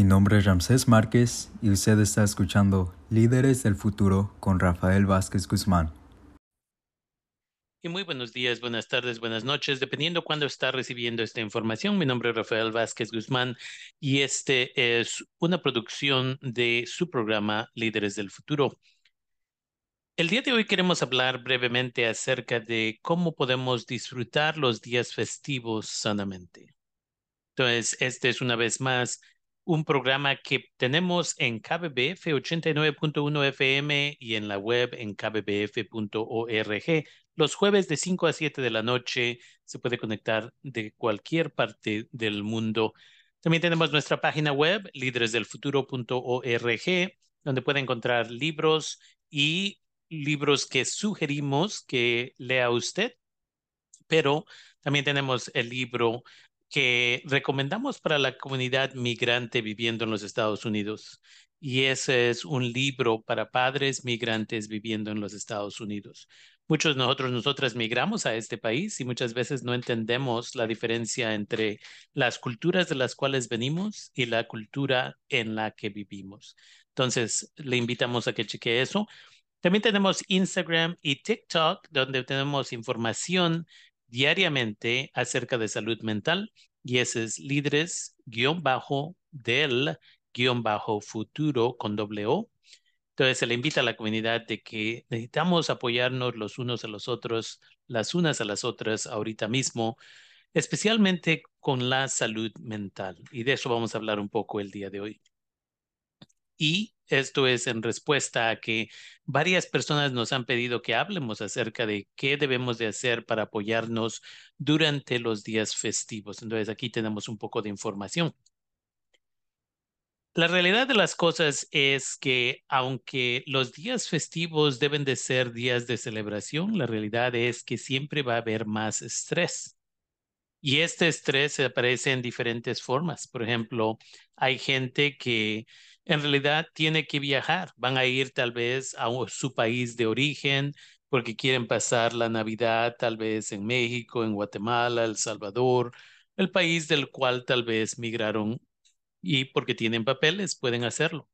Mi nombre es Ramsés Márquez y usted está escuchando Líderes del Futuro con Rafael Vázquez Guzmán. Y muy buenos días, buenas tardes, buenas noches, dependiendo cuándo está recibiendo esta información. Mi nombre es Rafael Vázquez Guzmán y este es una producción de su programa Líderes del Futuro. El día de hoy queremos hablar brevemente acerca de cómo podemos disfrutar los días festivos sanamente. Entonces, este es una vez más un programa que tenemos en KBBF 89.1 FM y en la web en kbbf.org. Los jueves de 5 a 7 de la noche se puede conectar de cualquier parte del mundo. También tenemos nuestra página web, líderesdelfuturo.org, donde puede encontrar libros y libros que sugerimos que lea usted, pero también tenemos el libro que recomendamos para la comunidad migrante viviendo en los Estados Unidos. Y ese es un libro para padres migrantes viviendo en los Estados Unidos. Muchos de nosotros, nosotras migramos a este país y muchas veces no entendemos la diferencia entre las culturas de las cuales venimos y la cultura en la que vivimos. Entonces, le invitamos a que chequee eso. También tenemos Instagram y TikTok, donde tenemos información diariamente acerca de salud mental y ese es líderes guion bajo del guion bajo futuro con doble O. Entonces se le invita a la comunidad de que necesitamos apoyarnos los unos a los otros, las unas a las otras ahorita mismo, especialmente con la salud mental. Y de eso vamos a hablar un poco el día de hoy. Y esto es en respuesta a que varias personas nos han pedido que hablemos acerca de qué debemos de hacer para apoyarnos durante los días festivos. Entonces aquí tenemos un poco de información. La realidad de las cosas es que aunque los días festivos deben de ser días de celebración, la realidad es que siempre va a haber más estrés. Y este estrés aparece en diferentes formas. Por ejemplo, hay gente que en realidad tiene que viajar. Van a ir tal vez a su país de origen porque quieren pasar la Navidad tal vez en México, en Guatemala, El Salvador, el país del cual tal vez migraron y porque tienen papeles pueden hacerlo.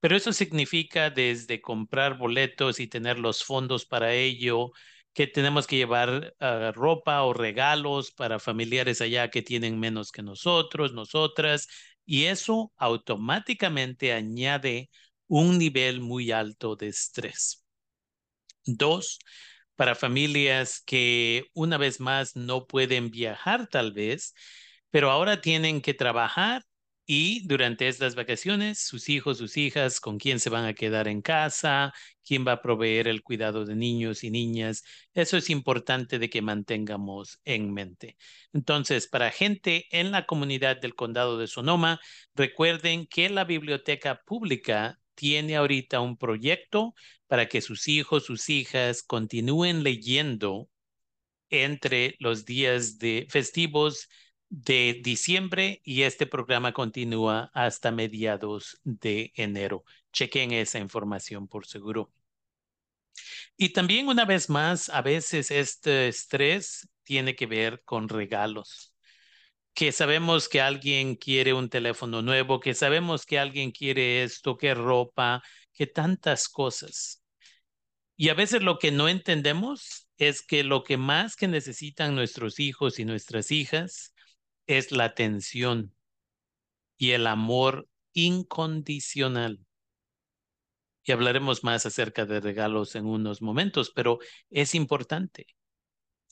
Pero eso significa desde comprar boletos y tener los fondos para ello, que tenemos que llevar ah, ropa o regalos para familiares allá que tienen menos que nosotros, nosotras, y eso automáticamente añade un nivel muy alto de estrés. Dos, para familias que una vez más no pueden viajar tal vez, pero ahora tienen que trabajar y durante estas vacaciones, sus hijos, sus hijas, con quién se van a quedar en casa, quién va a proveer el cuidado de niños y niñas. Eso es importante de que mantengamos en mente. Entonces, para gente en la comunidad del condado de Sonoma, recuerden que la biblioteca pública tiene ahorita un proyecto para que sus hijos, sus hijas continúen leyendo entre los días de festivos de diciembre y este programa continúa hasta mediados de enero. Chequen esa información por seguro. Y también una vez más, a veces este estrés tiene que ver con regalos. Que sabemos que alguien quiere un teléfono nuevo, que sabemos que alguien quiere esto, que ropa, que tantas cosas. Y a veces lo que no entendemos es que lo que más que necesitan nuestros hijos y nuestras hijas es la atención y el amor incondicional. Y hablaremos más acerca de regalos en unos momentos, pero es importante.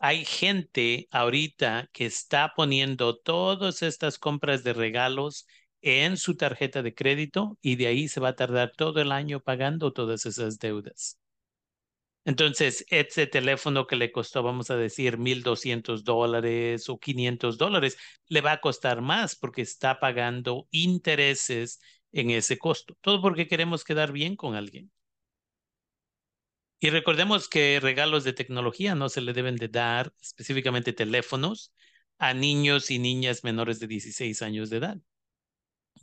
Hay gente ahorita que está poniendo todas estas compras de regalos en su tarjeta de crédito y de ahí se va a tardar todo el año pagando todas esas deudas. Entonces, ese teléfono que le costó, vamos a decir, 1.200 dólares o 500 dólares, le va a costar más porque está pagando intereses en ese costo. Todo porque queremos quedar bien con alguien. Y recordemos que regalos de tecnología no se le deben de dar, específicamente teléfonos, a niños y niñas menores de 16 años de edad.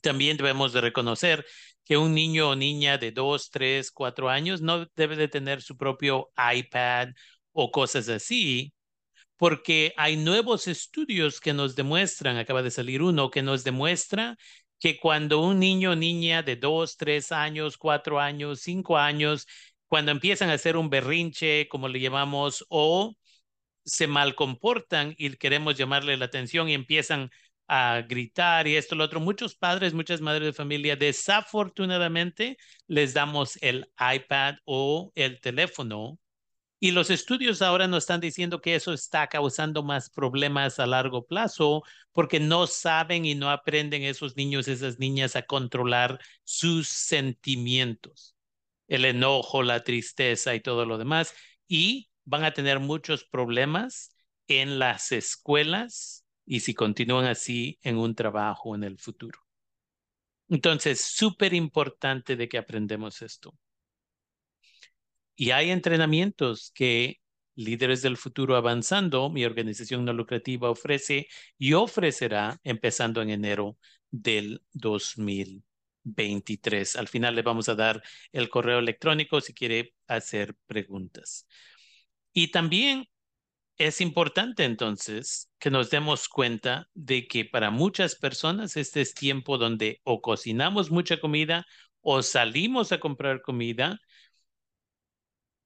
También debemos de reconocer que un niño o niña de dos, tres, cuatro años no debe de tener su propio iPad o cosas así, porque hay nuevos estudios que nos demuestran, acaba de salir uno, que nos demuestra que cuando un niño o niña de dos, tres años, cuatro años, cinco años, cuando empiezan a hacer un berrinche, como le llamamos, o se mal comportan y queremos llamarle la atención y empiezan a gritar y esto, lo otro. Muchos padres, muchas madres de familia, desafortunadamente les damos el iPad o el teléfono. Y los estudios ahora nos están diciendo que eso está causando más problemas a largo plazo porque no saben y no aprenden esos niños, esas niñas a controlar sus sentimientos, el enojo, la tristeza y todo lo demás. Y van a tener muchos problemas en las escuelas y si continúan así en un trabajo en el futuro. Entonces, súper importante de que aprendemos esto. Y hay entrenamientos que Líderes del Futuro Avanzando, mi organización no lucrativa, ofrece y ofrecerá empezando en enero del 2023. Al final le vamos a dar el correo electrónico si quiere hacer preguntas. Y también es importante entonces que nos demos cuenta de que para muchas personas este es tiempo donde o cocinamos mucha comida o salimos a comprar comida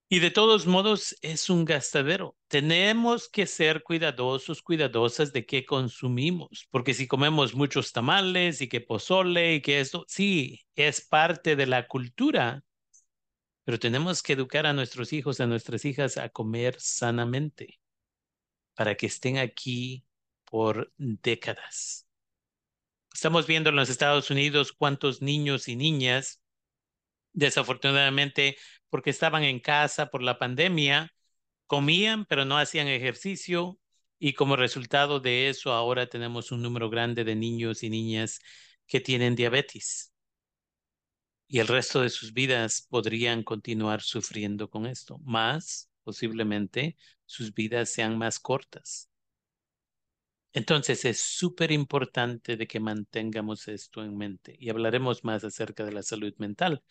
y de todos modos es un gastadero. Tenemos que ser cuidadosos, cuidadosas de qué consumimos, porque si comemos muchos tamales y que pozole y que esto, sí, es parte de la cultura, pero tenemos que educar a nuestros hijos, a nuestras hijas a comer sanamente para que estén aquí por décadas. Estamos viendo en los Estados Unidos cuántos niños y niñas, desafortunadamente, porque estaban en casa por la pandemia, comían pero no hacían ejercicio y como resultado de eso ahora tenemos un número grande de niños y niñas que tienen diabetes y el resto de sus vidas podrían continuar sufriendo con esto, más posiblemente sus vidas sean más cortas. Entonces es súper importante de que mantengamos esto en mente y hablaremos más acerca de la salud mental,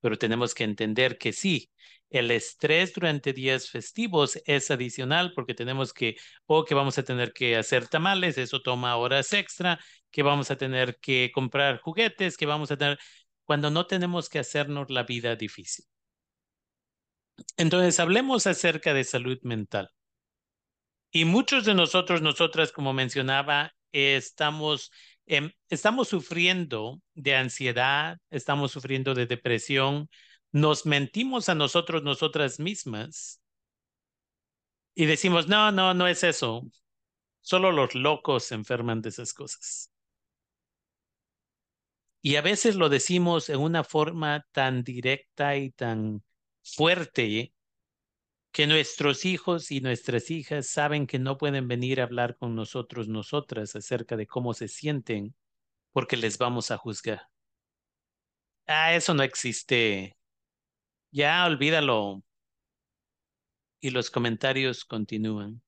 pero tenemos que entender que sí, el estrés durante días festivos es adicional porque tenemos que, o que vamos a tener que hacer tamales, eso toma horas extra, que vamos a tener que comprar juguetes, que vamos a tener, cuando no tenemos que hacernos la vida difícil. Entonces, hablemos acerca de salud mental. Y muchos de nosotros, nosotras, como mencionaba, estamos, estamos sufriendo de ansiedad, estamos sufriendo de depresión, nos mentimos a nosotros, nosotras mismas, y decimos, no, no, no es eso. Solo los locos se enferman de esas cosas. Y a veces lo decimos en una forma tan directa y tan fuerte que nuestros hijos y nuestras hijas saben que no pueden venir a hablar con nosotros, nosotras, acerca de cómo se sienten, porque les vamos a juzgar. Ah, eso no existe. Ya olvídalo. Y los comentarios continúan.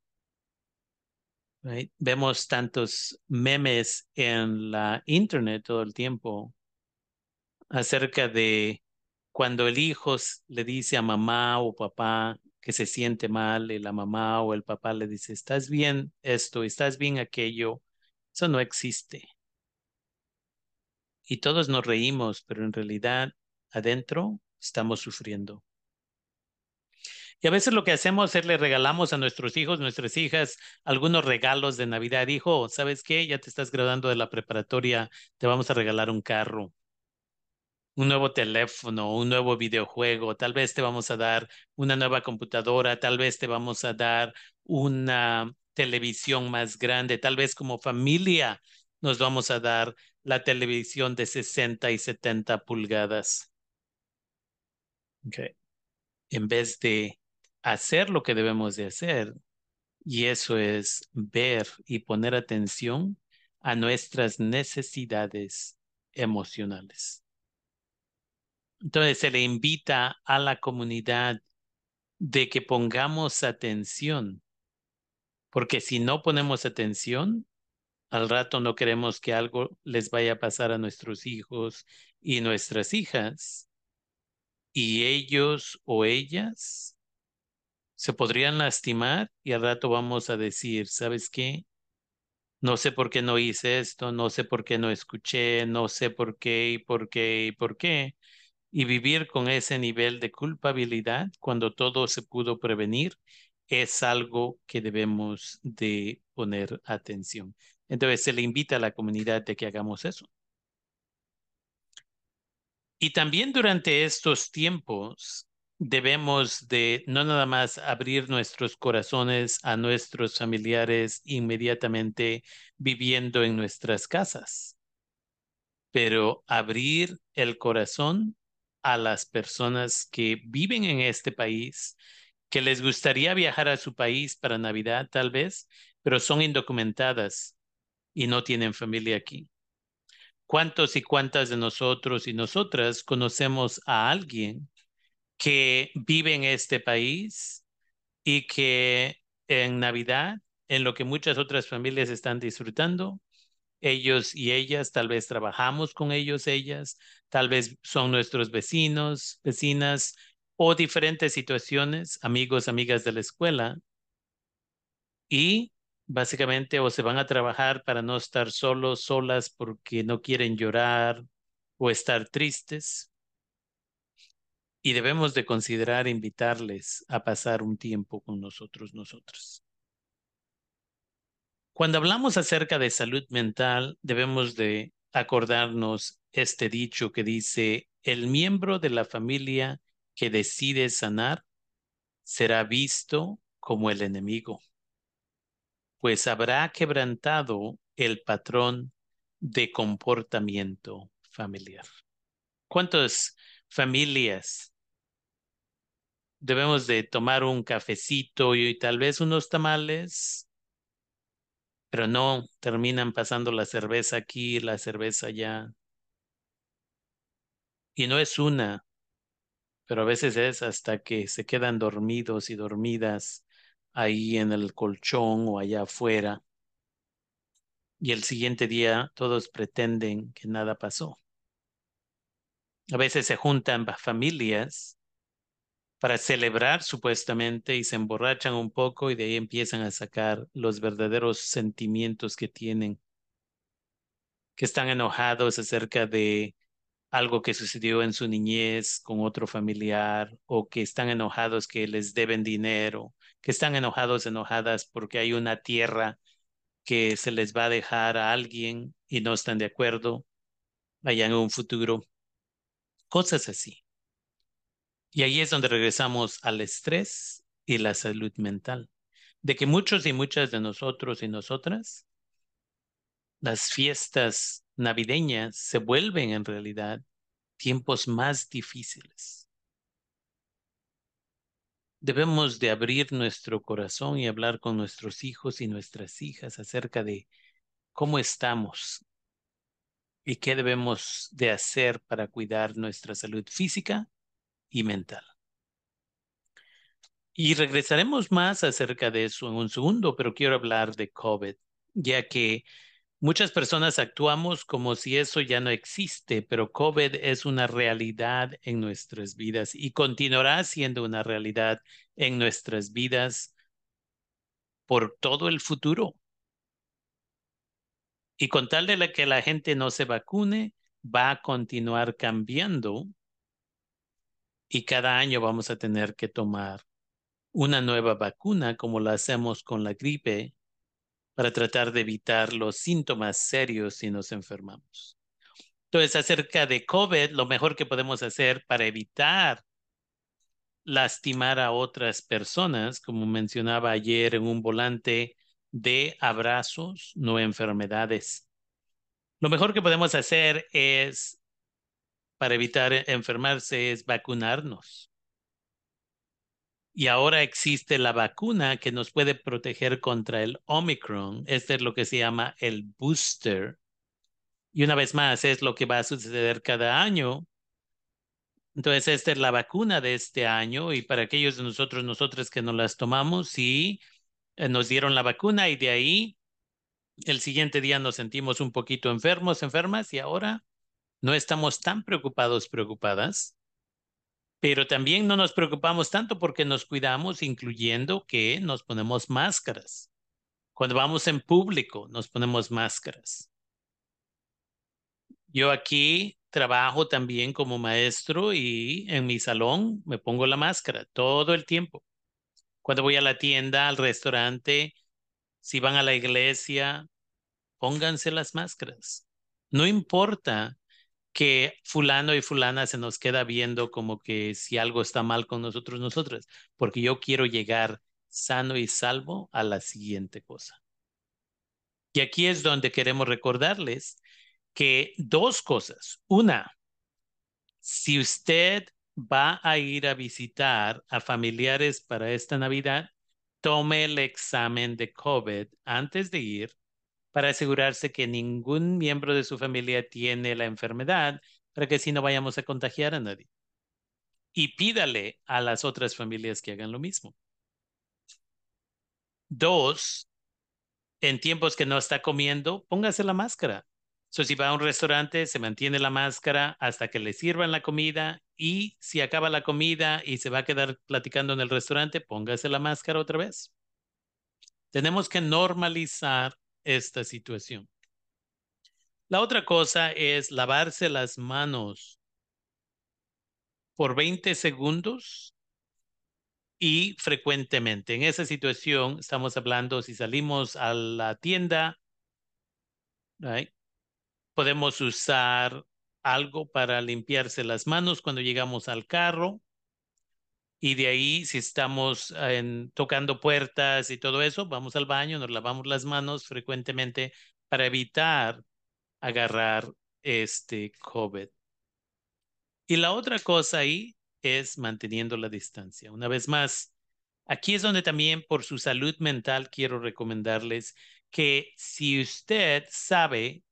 Vemos tantos memes en la internet todo el tiempo acerca de cuando el hijo le dice a mamá o papá que se siente mal y la mamá o el papá le dice, estás bien esto, estás bien aquello, eso no existe. Y todos nos reímos, pero en realidad adentro estamos sufriendo. Y a veces lo que hacemos es le regalamos a nuestros hijos, nuestras hijas, algunos regalos de Navidad. Hijo, ¿sabes qué? Ya te estás graduando de la preparatoria, te vamos a regalar un carro, un nuevo teléfono, un nuevo videojuego, tal vez te vamos a dar una nueva computadora, tal vez te vamos a dar una televisión más grande, tal vez como familia nos vamos a dar la televisión de 60 y 70 pulgadas. Okay. En vez de hacer lo que debemos de hacer. Y eso es ver y poner atención a nuestras necesidades emocionales. Entonces se le invita a la comunidad de que pongamos atención, porque si no ponemos atención, al rato no queremos que algo les vaya a pasar a nuestros hijos y nuestras hijas, y ellos o ellas se podrían lastimar y al rato vamos a decir, ¿sabes qué? no sé por qué no hice esto, no sé por qué no escuché, no sé por qué y por qué y por qué. Y vivir con ese nivel de culpabilidad cuando todo se pudo prevenir es algo que debemos de poner atención. Entonces se le invita a la comunidad de que hagamos eso. Y también durante estos tiempos debemos de no nada más abrir nuestros corazones a nuestros familiares inmediatamente viviendo en nuestras casas, pero abrir el corazón a las personas que viven en este país, que les gustaría viajar a su país para Navidad tal vez, pero son indocumentadas y no tienen familia aquí. ¿Cuántos y cuántas de nosotros y nosotras conocemos a alguien que vive en este país y que en Navidad, en lo que muchas otras familias están disfrutando, ellos y ellas, tal vez trabajamos con ellos, ellas, tal vez son nuestros vecinos, vecinas o diferentes situaciones, amigos, amigas de la escuela. Y básicamente o se van a trabajar para no estar solos, solas porque no quieren llorar o estar tristes, y debemos de considerar invitarles a pasar un tiempo con nosotros, nosotros. Cuando hablamos acerca de salud mental, debemos de acordarnos este dicho que dice, el miembro de la familia que decide sanar será visto como el enemigo, pues habrá quebrantado el patrón de comportamiento familiar. ¿Cuántas familias debemos de tomar un cafecito y tal vez unos tamales, pero no terminan pasando la cerveza aquí, la cerveza allá. Y no es una, pero a veces es hasta que se quedan dormidos y dormidas ahí en el colchón o allá afuera. Y el siguiente día todos pretenden que nada pasó. A veces se juntan familias para celebrar supuestamente y se emborrachan un poco y de ahí empiezan a sacar los verdaderos sentimientos que tienen, que están enojados acerca de algo que sucedió en su niñez con otro familiar o que están enojados que les deben dinero, que están enojados, enojadas porque hay una tierra que se les va a dejar a alguien y no están de acuerdo allá en un futuro. Cosas así. Y ahí es donde regresamos al estrés y la salud mental. De que muchos y muchas de nosotros y nosotras, las fiestas navideñas se vuelven en realidad tiempos más difíciles. Debemos de abrir nuestro corazón y hablar con nuestros hijos y nuestras hijas acerca de cómo estamos y qué debemos de hacer para cuidar nuestra salud física y mental. Y regresaremos más acerca de eso en un segundo, pero quiero hablar de COVID, ya que muchas personas actuamos como si eso ya no existe, pero COVID es una realidad en nuestras vidas y continuará siendo una realidad en nuestras vidas por todo el futuro. Y con tal de que la gente no se vacune, va a continuar cambiando y cada año vamos a tener que tomar una nueva vacuna como lo hacemos con la gripe para tratar de evitar los síntomas serios si nos enfermamos. Entonces, acerca de COVID, lo mejor que podemos hacer para evitar lastimar a otras personas, como mencionaba ayer en un volante de abrazos, no enfermedades. Lo mejor que podemos hacer es para evitar enfermarse es vacunarnos. Y ahora existe la vacuna que nos puede proteger contra el Omicron. Este es lo que se llama el booster. Y una vez más, es lo que va a suceder cada año. Entonces, esta es la vacuna de este año y para aquellos de nosotros, nosotros que no las tomamos, sí, eh, nos dieron la vacuna y de ahí el siguiente día nos sentimos un poquito enfermos, enfermas y ahora no estamos tan preocupados, preocupadas, pero también no nos preocupamos tanto porque nos cuidamos, incluyendo que nos ponemos máscaras. Cuando vamos en público, nos ponemos máscaras. Yo aquí trabajo también como maestro y en mi salón me pongo la máscara todo el tiempo. Cuando voy a la tienda, al restaurante, si van a la iglesia, pónganse las máscaras. No importa que fulano y fulana se nos queda viendo como que si algo está mal con nosotros, nosotras, porque yo quiero llegar sano y salvo a la siguiente cosa. Y aquí es donde queremos recordarles que dos cosas. Una, si usted va a ir a visitar a familiares para esta Navidad, tome el examen de COVID antes de ir para asegurarse que ningún miembro de su familia tiene la enfermedad, para que así no vayamos a contagiar a nadie. Y pídale a las otras familias que hagan lo mismo. Dos, en tiempos que no está comiendo, póngase la máscara. So, si va a un restaurante, se mantiene la máscara hasta que le sirvan la comida y si acaba la comida y se va a quedar platicando en el restaurante, póngase la máscara otra vez. Tenemos que normalizar esta situación. La otra cosa es lavarse las manos por 20 segundos y frecuentemente. En esa situación estamos hablando si salimos a la tienda, podemos usar algo para limpiarse las manos cuando llegamos al carro. Y de ahí, si estamos en, tocando puertas y todo eso, vamos al baño, nos lavamos las manos frecuentemente para evitar agarrar este COVID. Y la otra cosa ahí es manteniendo la distancia. Una vez más, aquí es donde también por su salud mental quiero recomendarles que si usted sabe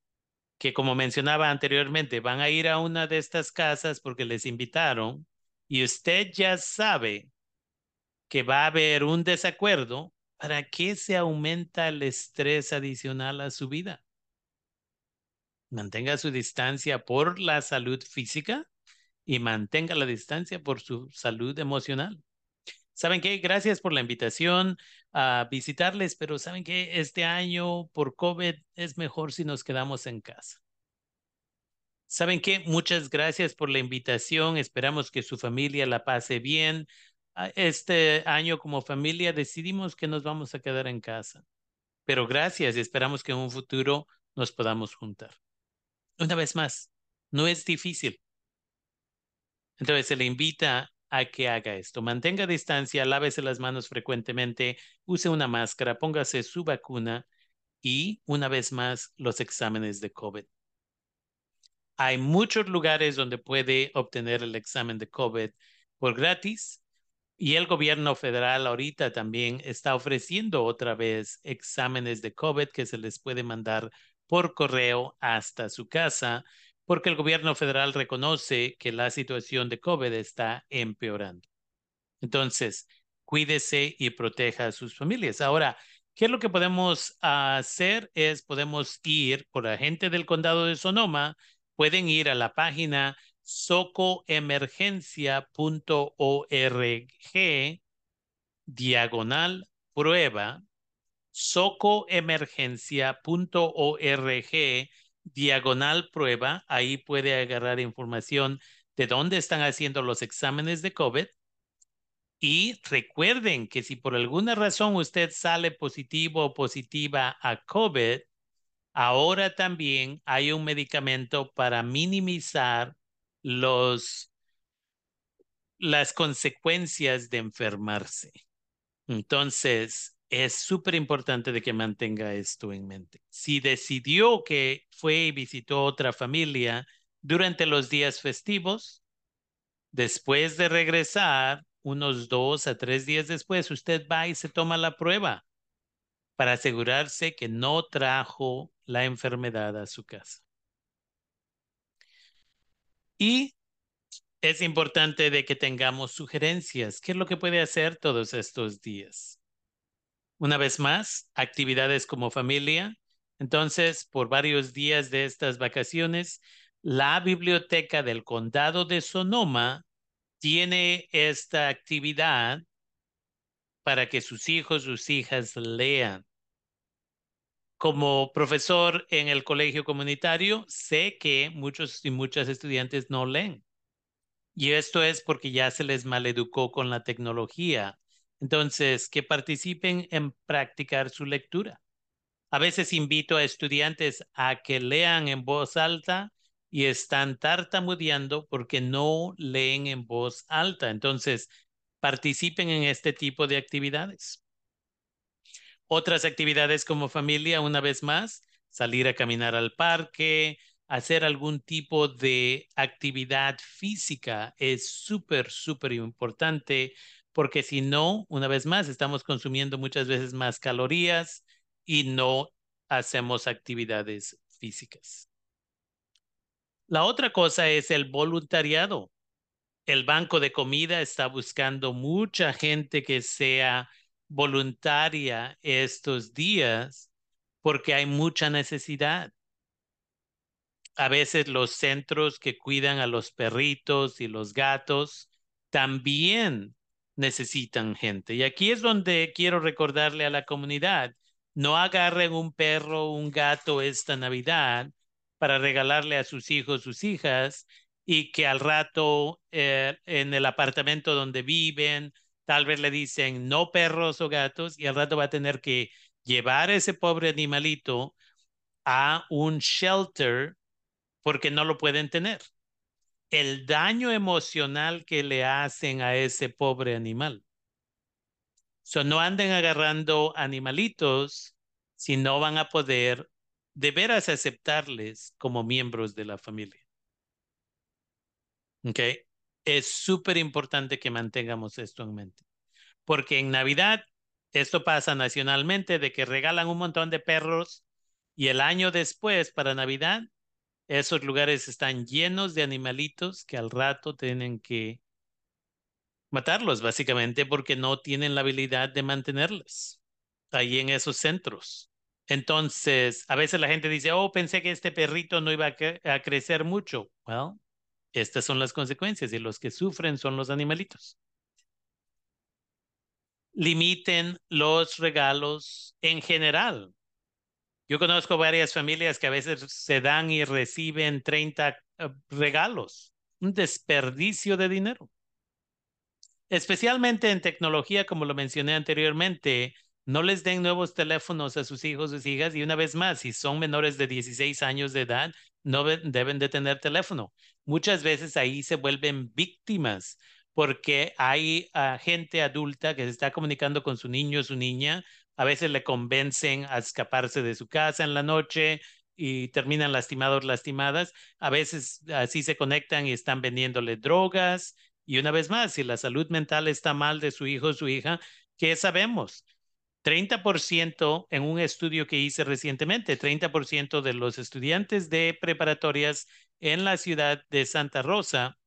que, como mencionaba anteriormente, van a ir a una de estas casas porque les invitaron, y usted ya sabe que va a haber un desacuerdo, ¿para qué se aumenta el estrés adicional a su vida? Mantenga su distancia por la salud física y mantenga la distancia por su salud emocional. ¿Saben qué? Gracias por la invitación a visitarles, pero ¿saben qué? Este año por COVID es mejor si nos quedamos en casa. ¿Saben qué? Muchas gracias por la invitación. Esperamos que su familia la pase bien. Ah, este año como familia decidimos que nos vamos a quedar en casa. Pero gracias y esperamos que en un futuro nos podamos juntar. Una vez más, no es difícil. Entonces se le invita a que haga esto. Mantenga distancia, lávese las manos frecuentemente, use una máscara, póngase su vacuna y una vez más los exámenes de COVID. Hay muchos lugares donde puede obtener el examen de COVID por gratis y el gobierno federal ahorita también está ofreciendo otra vez exámenes de COVID que se les puede mandar por correo hasta su casa porque el gobierno federal reconoce que la situación de COVID está empeorando. Entonces, cuídese y proteja a sus familias. Ahora, ¿qué es lo que podemos hacer? Es podemos ir por la gente del condado de Sonoma pueden ir a la página socoemergencia.org diagonal prueba socoemergencia.org diagonal prueba. Ahí puede agarrar información de dónde están haciendo los exámenes de COVID. Y recuerden que si por alguna razón usted sale positivo o positiva a COVID, Ahora también hay un medicamento para minimizar los, las consecuencias de enfermarse. Entonces, es súper importante de que mantenga esto en mente. Si decidió que fue y visitó otra familia durante los días festivos, después de regresar, unos dos a tres días después, usted va y se toma la prueba para asegurarse que no trajo la enfermedad a su casa. Y es importante de que tengamos sugerencias. ¿Qué es lo que puede hacer todos estos días? Una vez más, actividades como familia. Entonces, por varios días de estas vacaciones, la biblioteca del condado de Sonoma tiene esta actividad para que sus hijos, sus hijas lean. Como profesor en el colegio comunitario, sé que muchos y muchas estudiantes no leen. Y esto es porque ya se les maleducó con la tecnología. Entonces, que participen en practicar su lectura. A veces invito a estudiantes a que lean en voz alta y están tartamudeando porque no leen en voz alta. Entonces, participen en este tipo de actividades. Otras actividades como familia, una vez más, salir a caminar al parque, hacer algún tipo de actividad física es súper, súper importante porque si no, una vez más, estamos consumiendo muchas veces más calorías y no hacemos actividades físicas. La otra cosa es el voluntariado. El banco de comida está buscando mucha gente que sea voluntaria estos días porque hay mucha necesidad. A veces los centros que cuidan a los perritos y los gatos también necesitan gente. Y aquí es donde quiero recordarle a la comunidad, no agarren un perro o un gato esta Navidad para regalarle a sus hijos, sus hijas, y que al rato eh, en el apartamento donde viven tal vez le dicen no perros o gatos y al rato va a tener que llevar ese pobre animalito a un shelter porque no lo pueden tener. El daño emocional que le hacen a ese pobre animal. So, no anden agarrando animalitos si no van a poder de veras aceptarles como miembros de la familia. ¿Ok? Es súper importante que mantengamos esto en mente. Porque en Navidad, esto pasa nacionalmente, de que regalan un montón de perros y el año después, para Navidad, esos lugares están llenos de animalitos que al rato tienen que matarlos, básicamente, porque no tienen la habilidad de mantenerlos ahí en esos centros. Entonces, a veces la gente dice, oh, pensé que este perrito no iba a, a crecer mucho. Well, estas son las consecuencias y los que sufren son los animalitos. Limiten los regalos en general. Yo conozco varias familias que a veces se dan y reciben 30 eh, regalos. Un desperdicio de dinero. Especialmente en tecnología, como lo mencioné anteriormente, no les den nuevos teléfonos a sus hijos, sus hijas, y una vez más, si son menores de 16 años de edad, no deben de tener teléfono. Muchas veces ahí se vuelven víctimas porque hay ah, gente adulta que se está comunicando con su niño o su niña, a veces le convencen a escaparse de su casa en la noche y terminan lastimados, lastimadas, a veces así se conectan y están vendiéndole drogas. Y una vez más, si la salud mental está mal de su hijo o su hija, ¿qué sabemos? 30% en un estudio que hice recientemente, 30% de los estudiantes de preparatorias en la ciudad de Santa Rosa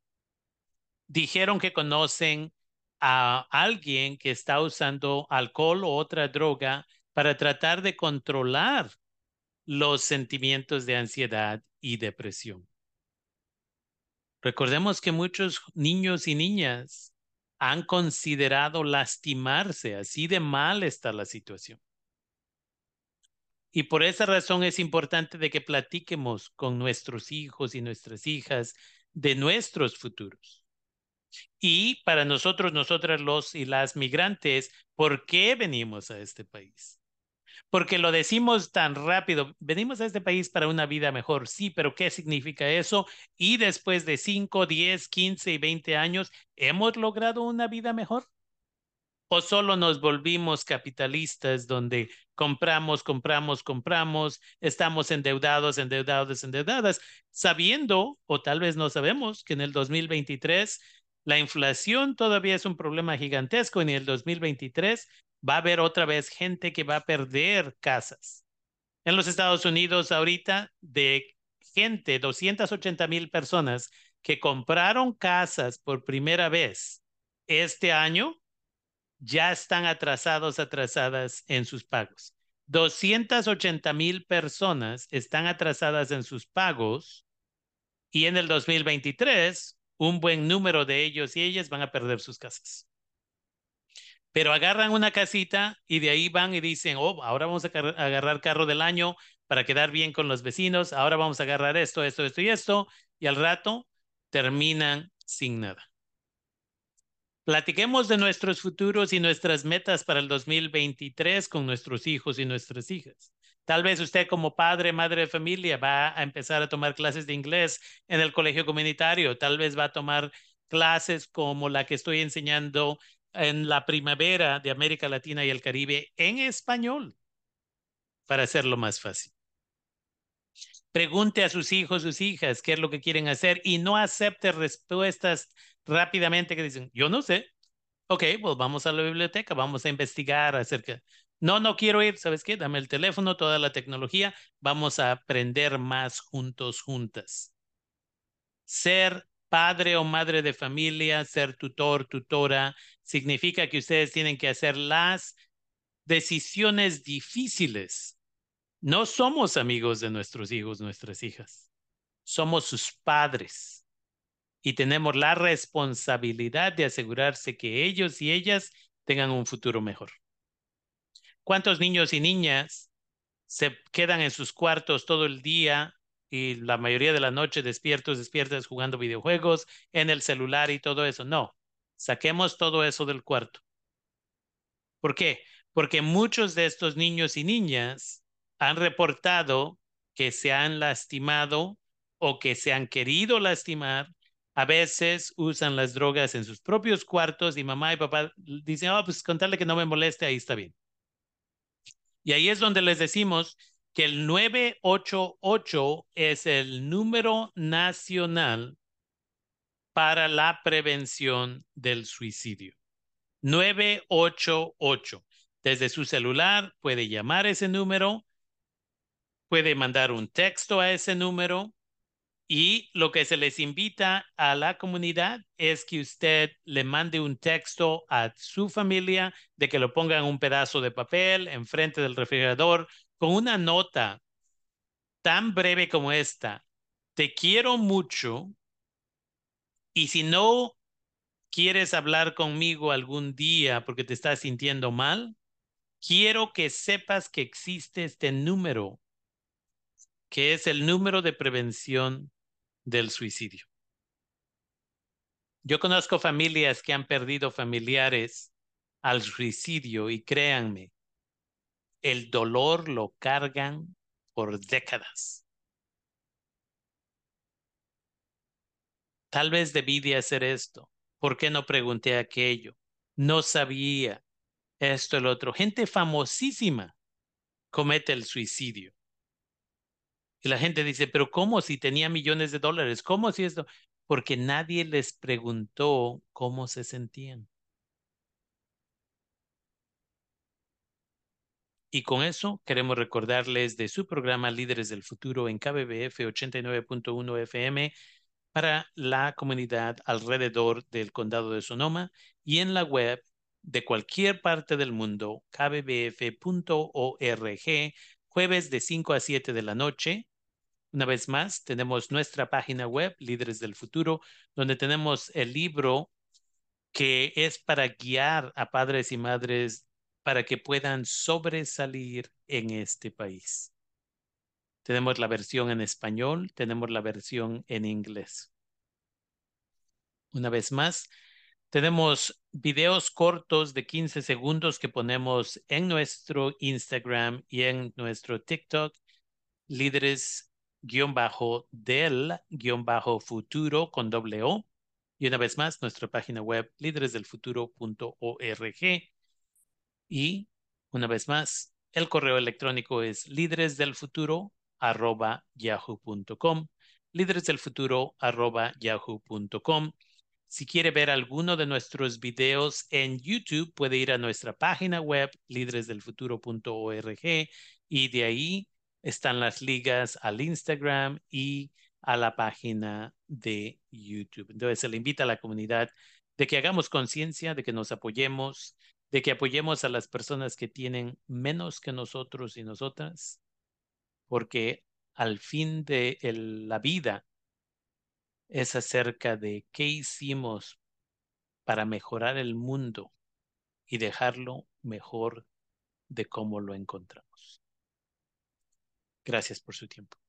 dijeron que conocen a alguien que está usando alcohol o otra droga para tratar de controlar los sentimientos de ansiedad y depresión. Recordemos que muchos niños y niñas han considerado lastimarse, así de mal está la situación. Y por esa razón es importante de que platiquemos con nuestros hijos y nuestras hijas de nuestros futuros. Y para nosotros, nosotras los y las migrantes, ¿por qué venimos a este país? Porque lo decimos tan rápido, venimos a este país para una vida mejor, sí, pero ¿qué significa eso? Y después de 5, 10, 15 y 20 años, ¿hemos logrado una vida mejor? ¿O solo nos volvimos capitalistas donde compramos, compramos, compramos, estamos endeudados, endeudados, endeudadas, sabiendo, o tal vez no sabemos, que en el 2023 la inflación todavía es un problema gigantesco y en el 2023 va a haber otra vez gente que va a perder casas. En los Estados Unidos ahorita de gente, 280 mil personas que compraron casas por primera vez este año, ya están atrasados, atrasadas en sus pagos. 280 mil personas están atrasadas en sus pagos y en el 2023 un buen número de ellos y ellas van a perder sus casas. Pero agarran una casita y de ahí van y dicen, oh, ahora vamos a agarrar carro del año para quedar bien con los vecinos, ahora vamos a agarrar esto, esto, esto y esto, y al rato terminan sin nada. Platiquemos de nuestros futuros y nuestras metas para el 2023 con nuestros hijos y nuestras hijas. Tal vez usted como padre, madre de familia va a empezar a tomar clases de inglés en el colegio comunitario. Tal vez va a tomar clases como la que estoy enseñando en la primavera de América Latina y el Caribe en español para hacerlo más fácil. Pregunte a sus hijos, sus hijas, qué es lo que quieren hacer y no acepte respuestas rápidamente que dicen, yo no sé. Ok, pues vamos a la biblioteca, vamos a investigar acerca. No, no quiero ir, ¿sabes qué? Dame el teléfono, toda la tecnología, vamos a aprender más juntos, juntas. Ser padre o madre de familia, ser tutor, tutora, significa que ustedes tienen que hacer las decisiones difíciles. No somos amigos de nuestros hijos, nuestras hijas. Somos sus padres y tenemos la responsabilidad de asegurarse que ellos y ellas tengan un futuro mejor. ¿Cuántos niños y niñas se quedan en sus cuartos todo el día y la mayoría de la noche despiertos, despiertas jugando videojuegos en el celular y todo eso? No, saquemos todo eso del cuarto. ¿Por qué? Porque muchos de estos niños y niñas han reportado que se han lastimado o que se han querido lastimar a veces usan las drogas en sus propios cuartos y mamá y papá dicen, oh, pues contarle que no me moleste, ahí está bien. Y ahí es donde les decimos que el 988 es el número nacional para la prevención del suicidio. 988. Desde su celular puede llamar ese número, puede mandar un texto a ese número y lo que se les invita a la comunidad es que usted le mande un texto a su familia de que lo pongan un pedazo de papel enfrente del refrigerador con una nota tan breve como esta. Te quiero mucho y si no quieres hablar conmigo algún día porque te estás sintiendo mal, quiero que sepas que existe este número que es el número de prevención del suicidio. Yo conozco familias que han perdido familiares al suicidio y créanme, el dolor lo cargan por décadas. Tal vez debí de hacer esto. ¿Por qué no pregunté aquello? No sabía esto, el otro. Gente famosísima comete el suicidio. Y la gente dice, pero ¿cómo si tenía millones de dólares? ¿Cómo si esto? Porque nadie les preguntó cómo se sentían. Y con eso queremos recordarles de su programa Líderes del Futuro en KBBF 89.1 FM para la comunidad alrededor del condado de Sonoma y en la web de cualquier parte del mundo, kbbf.org, jueves de 5 a 7 de la noche una vez más, tenemos nuestra página web, Líderes del Futuro, donde tenemos el libro que es para guiar a padres y madres para que puedan sobresalir en este país. Tenemos la versión en español, tenemos la versión en inglés. Una vez más, tenemos videos cortos de 15 segundos que ponemos en nuestro Instagram y en nuestro TikTok, líderes guion bajo del guion bajo futuro con doble O. Y una vez más, nuestra página web líderesdelfuturo.org. Y una vez más, el correo electrónico es líderesdelfuturo arroba yahoo.com. Líderesdelfuturo arroba yahoo.com. Si quiere ver alguno de nuestros videos en YouTube, puede ir a nuestra página web líderesdelfuturo.org y de ahí están las ligas al Instagram y a la página de YouTube. Entonces se le invita a la comunidad de que hagamos conciencia, de que nos apoyemos, de que apoyemos a las personas que tienen menos que nosotros y nosotras, porque al fin de la vida es acerca de qué hicimos para mejorar el mundo y dejarlo mejor de cómo lo encontramos. Gracias por su tiempo.